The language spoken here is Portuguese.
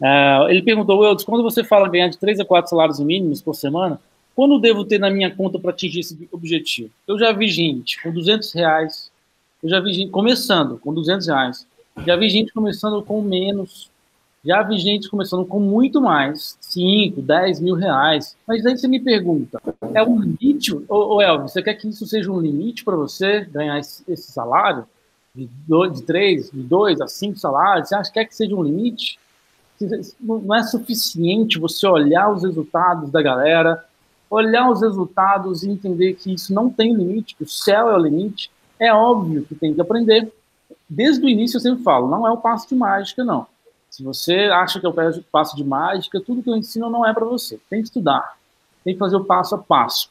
Uh, ele perguntou, Weldes, quando você fala ganhar de 3 a 4 salários mínimos por semana, quando devo ter na minha conta para atingir esse objetivo? Eu já vi gente com 200 reais, eu já vi gente começando com 200 reais, já vi gente começando com menos, já vi gente começando com muito mais, 5, 10 mil reais. Mas aí você me pergunta, é um limite? Ô, ô Elvis, você quer que isso seja um limite para você ganhar esse, esse salário? De, dois, de 3, de 2 a 5 salários? Você acha que quer que seja um limite? Não é suficiente você olhar os resultados da galera, olhar os resultados e entender que isso não tem limite, que o céu é o limite. É óbvio que tem que aprender. Desde o início eu sempre falo, não é o passo de mágica, não. Se você acha que é o passo de mágica, tudo que eu ensino não é para você. Tem que estudar, tem que fazer o passo a passo.